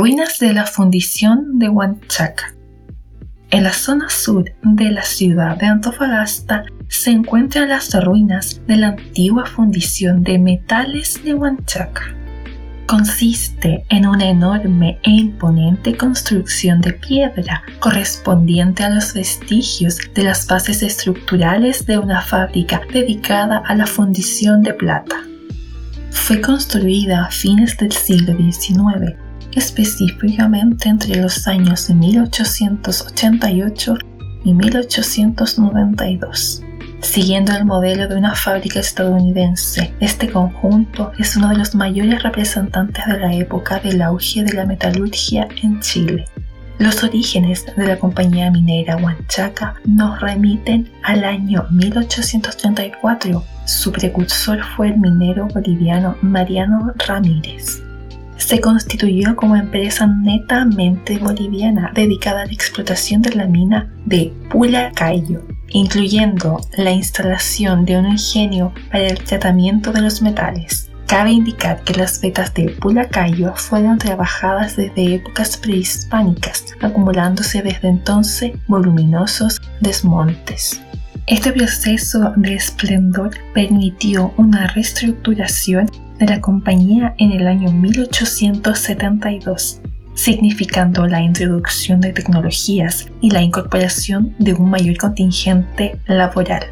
Ruinas de la fundición de Huanchaca. En la zona sur de la ciudad de Antofagasta se encuentran las ruinas de la antigua fundición de metales de Huanchaca. Consiste en una enorme e imponente construcción de piedra correspondiente a los vestigios de las bases estructurales de una fábrica dedicada a la fundición de plata. Fue construida a fines del siglo XIX específicamente entre los años 1888 y 1892. Siguiendo el modelo de una fábrica estadounidense, este conjunto es uno de los mayores representantes de la época del auge de la metalurgia en Chile. Los orígenes de la compañía minera Huanchaca nos remiten al año 1834. Su precursor fue el minero boliviano Mariano Ramírez se constituyó como empresa netamente boliviana dedicada a la explotación de la mina de Pulacayo, incluyendo la instalación de un ingenio para el tratamiento de los metales. Cabe indicar que las vetas de Pulacayo fueron trabajadas desde épocas prehispánicas, acumulándose desde entonces voluminosos desmontes. Este proceso de esplendor permitió una reestructuración de la compañía en el año 1872, significando la introducción de tecnologías y la incorporación de un mayor contingente laboral.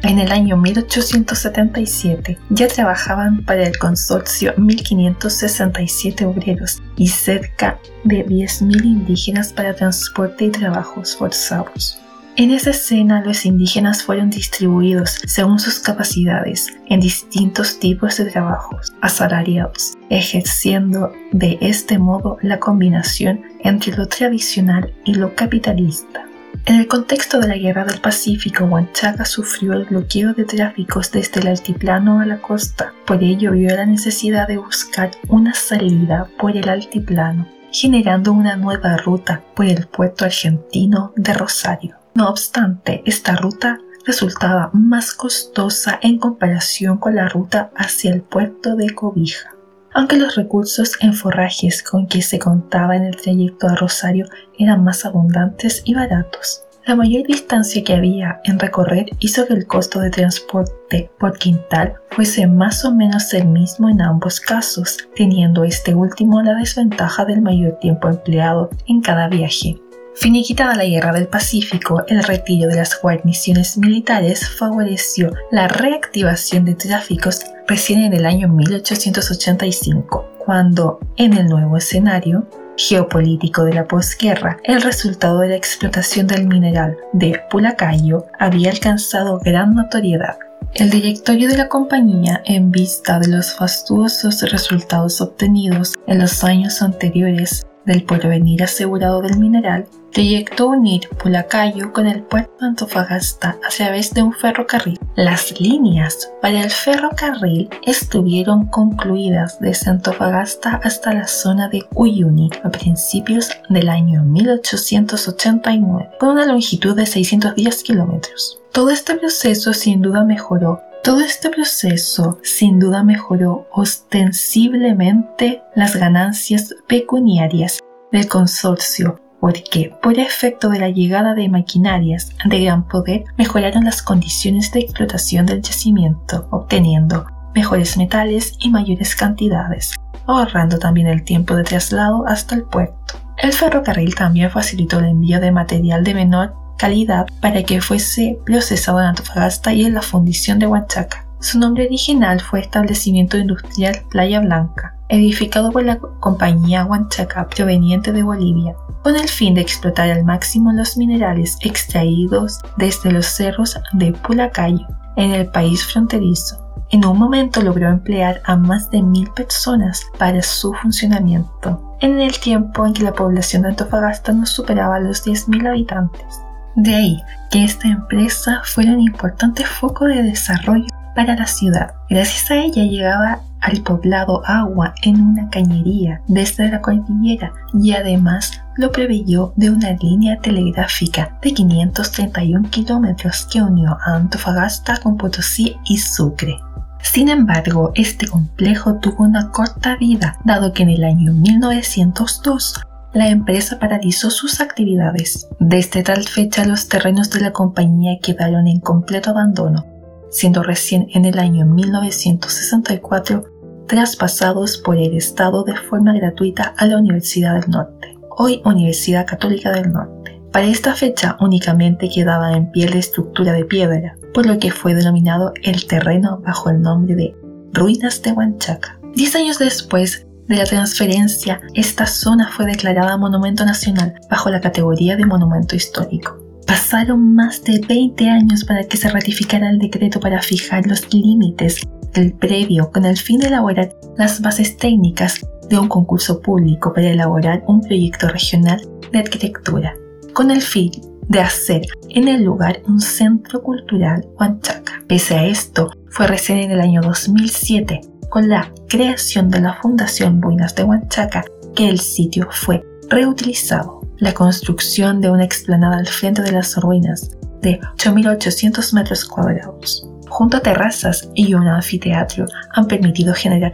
En el año 1877 ya trabajaban para el consorcio 1.567 obreros y cerca de 10.000 indígenas para transporte y trabajos forzados. En esa escena los indígenas fueron distribuidos según sus capacidades en distintos tipos de trabajos asalariados, ejerciendo de este modo la combinación entre lo tradicional y lo capitalista. En el contexto de la Guerra del Pacífico, Huanchaca sufrió el bloqueo de tráficos desde el altiplano a la costa, por ello vio la necesidad de buscar una salida por el altiplano, generando una nueva ruta por el puerto argentino de Rosario. No obstante, esta ruta resultaba más costosa en comparación con la ruta hacia el puerto de Cobija. Aunque los recursos en forrajes con que se contaba en el trayecto a Rosario eran más abundantes y baratos, la mayor distancia que había en recorrer hizo que el costo de transporte por quintal fuese más o menos el mismo en ambos casos, teniendo este último la desventaja del mayor tiempo empleado en cada viaje. Finiquitada la Guerra del Pacífico, el retiro de las guarniciones militares favoreció la reactivación de tráficos recién en el año 1885, cuando, en el nuevo escenario geopolítico de la posguerra, el resultado de la explotación del mineral de Pulacayo había alcanzado gran notoriedad. El directorio de la compañía, en vista de los fastuosos resultados obtenidos en los años anteriores del porvenir asegurado del mineral, proyectó unir Pulacayo con el puerto de Antofagasta a través de un ferrocarril. Las líneas para el ferrocarril estuvieron concluidas desde Antofagasta hasta la zona de Uyuni a principios del año 1889, con una longitud de 610 kilómetros. Todo este proceso sin duda mejoró todo este proceso sin duda mejoró ostensiblemente las ganancias pecuniarias del consorcio porque por efecto de la llegada de maquinarias de gran poder mejoraron las condiciones de explotación del yacimiento, obteniendo mejores metales y mayores cantidades, ahorrando también el tiempo de traslado hasta el puerto. El ferrocarril también facilitó el envío de material de menor calidad para que fuese procesado en Antofagasta y en la fundición de Huachaca. Su nombre original fue Establecimiento Industrial Playa Blanca, edificado por la compañía Huanchaca proveniente de Bolivia, con el fin de explotar al máximo los minerales extraídos desde los cerros de Pulacayo, en el país fronterizo. En un momento logró emplear a más de mil personas para su funcionamiento, en el tiempo en que la población de Antofagasta no superaba los 10.000 habitantes. De ahí que esta empresa fuera un importante foco de desarrollo para la ciudad. Gracias a ella llegaba al poblado agua en una cañería desde la cordillera y además lo preveyó de una línea telegráfica de 531 kilómetros que unió a Antofagasta con Potosí y Sucre. Sin embargo, este complejo tuvo una corta vida, dado que en el año 1902 la empresa paralizó sus actividades. Desde tal fecha los terrenos de la compañía quedaron en completo abandono, siendo recién en el año 1964 traspasados por el Estado de forma gratuita a la Universidad del Norte, hoy Universidad Católica del Norte. Para esta fecha únicamente quedaba en pie la estructura de piedra, por lo que fue denominado el terreno bajo el nombre de Ruinas de Huanchaca. Diez años después de la transferencia, esta zona fue declarada Monumento Nacional bajo la categoría de Monumento Histórico. Pasaron más de 20 años para que se ratificara el decreto para fijar los límites del previo con el fin de elaborar las bases técnicas de un concurso público para elaborar un proyecto regional de arquitectura, con el fin de hacer en el lugar un centro cultural Huanchaca. Pese a esto, fue recién en el año 2007, con la creación de la Fundación Buenas de Huanchaca, que el sitio fue reutilizado la construcción de una explanada al frente de las ruinas de 8.800 metros cuadrados, junto a terrazas y un anfiteatro, han permitido generar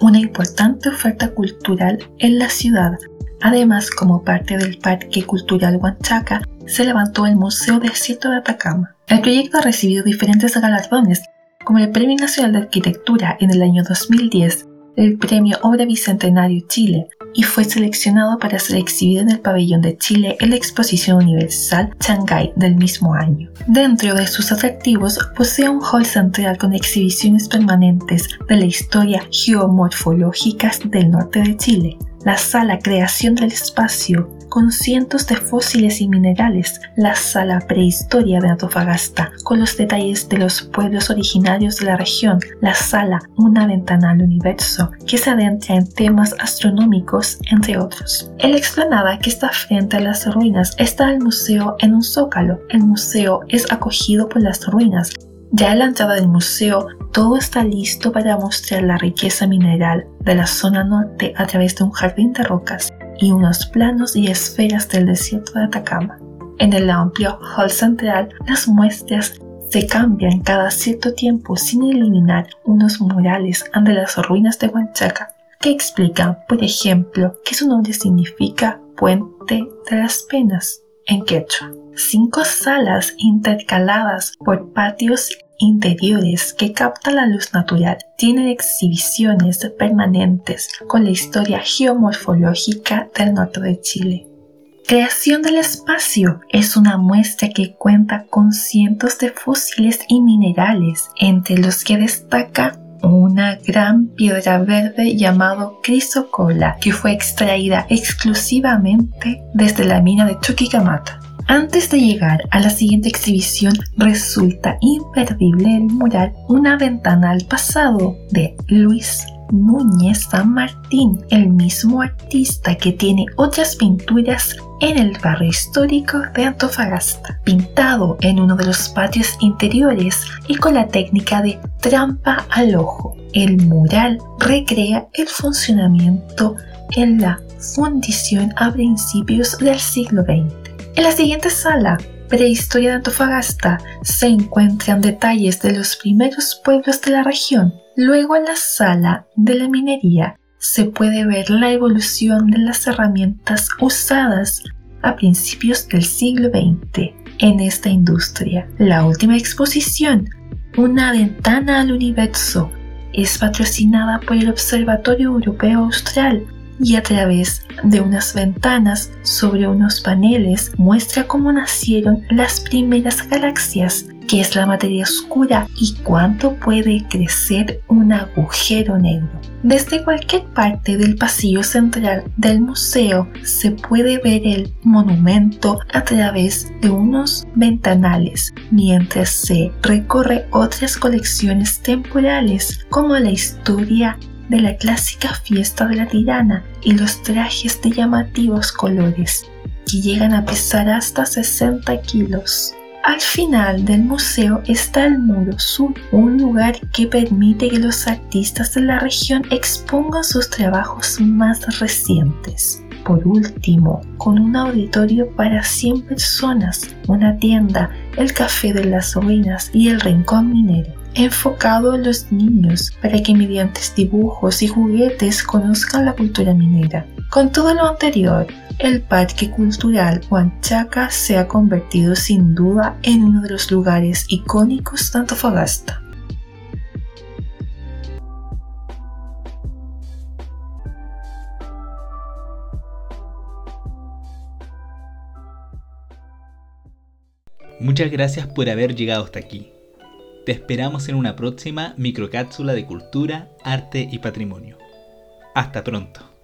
una importante oferta cultural en la ciudad. Además, como parte del Parque Cultural Huanchaca, se levantó el Museo Desierto de Atacama. El proyecto ha recibido diferentes galardones, como el Premio Nacional de Arquitectura en el año 2010, el Premio Obra Bicentenario Chile, y fue seleccionado para ser exhibido en el pabellón de Chile en la Exposición Universal Shanghai del mismo año. Dentro de sus atractivos posee un hall central con exhibiciones permanentes de la historia geomorfológica del norte de Chile, la sala Creación del Espacio, con cientos de fósiles y minerales, la sala Prehistoria de Antofagasta, con los detalles de los pueblos originarios de la región, la sala Una ventana al universo, que se adentra en temas astronómicos, entre otros. En la explanada que está frente a las ruinas está el museo en un zócalo. El museo es acogido por las ruinas, ya en la entrada del museo, todo está listo para mostrar la riqueza mineral de la zona norte a través de un jardín de rocas y unos planos y esferas del desierto de Atacama. En el amplio hall central, las muestras se cambian cada cierto tiempo sin eliminar unos murales ante las ruinas de Huanchaca que explican, por ejemplo, que su nombre significa Puente de las Penas en quechua. Cinco salas intercaladas por patios interiores que captan la luz natural tienen exhibiciones permanentes con la historia geomorfológica del norte de Chile. Creación del espacio es una muestra que cuenta con cientos de fósiles y minerales, entre los que destaca una gran piedra verde llamado crisocola que fue extraída exclusivamente desde la mina de Chuquicamata. Antes de llegar a la siguiente exhibición, resulta imperdible el mural Una ventana al pasado de Luis Núñez San Martín, el mismo artista que tiene otras pinturas en el barrio histórico de Antofagasta, pintado en uno de los patios interiores y con la técnica de trampa al ojo. El mural recrea el funcionamiento en la fundición a principios del siglo XX. En la siguiente sala, Prehistoria de Antofagasta, se encuentran detalles de los primeros pueblos de la región. Luego en la sala de la minería se puede ver la evolución de las herramientas usadas a principios del siglo XX en esta industria. La última exposición, Una ventana al universo, es patrocinada por el Observatorio Europeo Austral y a través de unas ventanas sobre unos paneles muestra cómo nacieron las primeras galaxias qué es la materia oscura y cuánto puede crecer un agujero negro. Desde cualquier parte del pasillo central del museo se puede ver el monumento a través de unos ventanales mientras se recorre otras colecciones temporales como la historia de la clásica fiesta de la tirana y los trajes de llamativos colores que llegan a pesar hasta 60 kilos. Al final del museo está el Muro Sur, un lugar que permite que los artistas de la región expongan sus trabajos más recientes. Por último, con un auditorio para 100 personas, una tienda, el Café de las Ruinas y el Rincón Minero enfocado a los niños para que mediante dibujos y juguetes conozcan la cultura minera. Con todo lo anterior, el Parque Cultural Huanchaca se ha convertido sin duda en uno de los lugares icónicos de Antofagasta. Muchas gracias por haber llegado hasta aquí. Te esperamos en una próxima microcápsula de cultura, arte y patrimonio. Hasta pronto.